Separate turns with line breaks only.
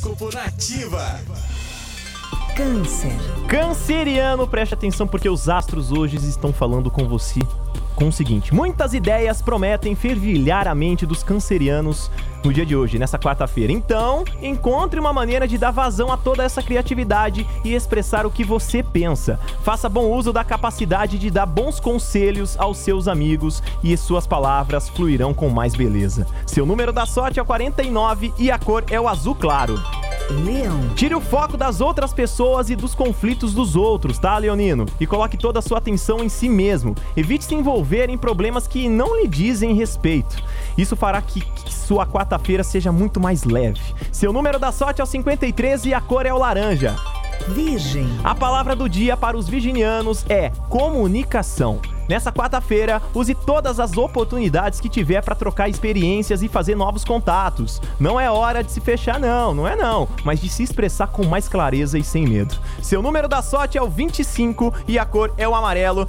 Horóscopo Nativa.
Câncer.
Canceriano, preste atenção porque os astros hoje estão falando com você com o seguinte: muitas ideias prometem fervilhar a mente dos cancerianos no dia de hoje, nessa quarta-feira. Então, encontre uma maneira de dar vazão a toda essa criatividade e expressar o que você pensa. Faça bom uso da capacidade de dar bons conselhos aos seus amigos e suas palavras fluirão com mais beleza. Seu número da sorte é o 49 e a cor é o azul claro.
Leão.
Tire o foco das outras pessoas e dos conflitos dos outros, tá, Leonino? E coloque toda a sua atenção em si mesmo. Evite se envolver em problemas que não lhe dizem respeito. Isso fará que sua quarta-feira seja muito mais leve. Seu número da sorte é o 53 e a cor é o laranja.
Virgem.
A palavra do dia para os virginianos é comunicação. Nessa quarta-feira, use todas as oportunidades que tiver para trocar experiências e fazer novos contatos. Não é hora de se fechar, não, não é não, mas de se expressar com mais clareza e sem medo. Seu número da sorte é o 25 e a cor é o amarelo.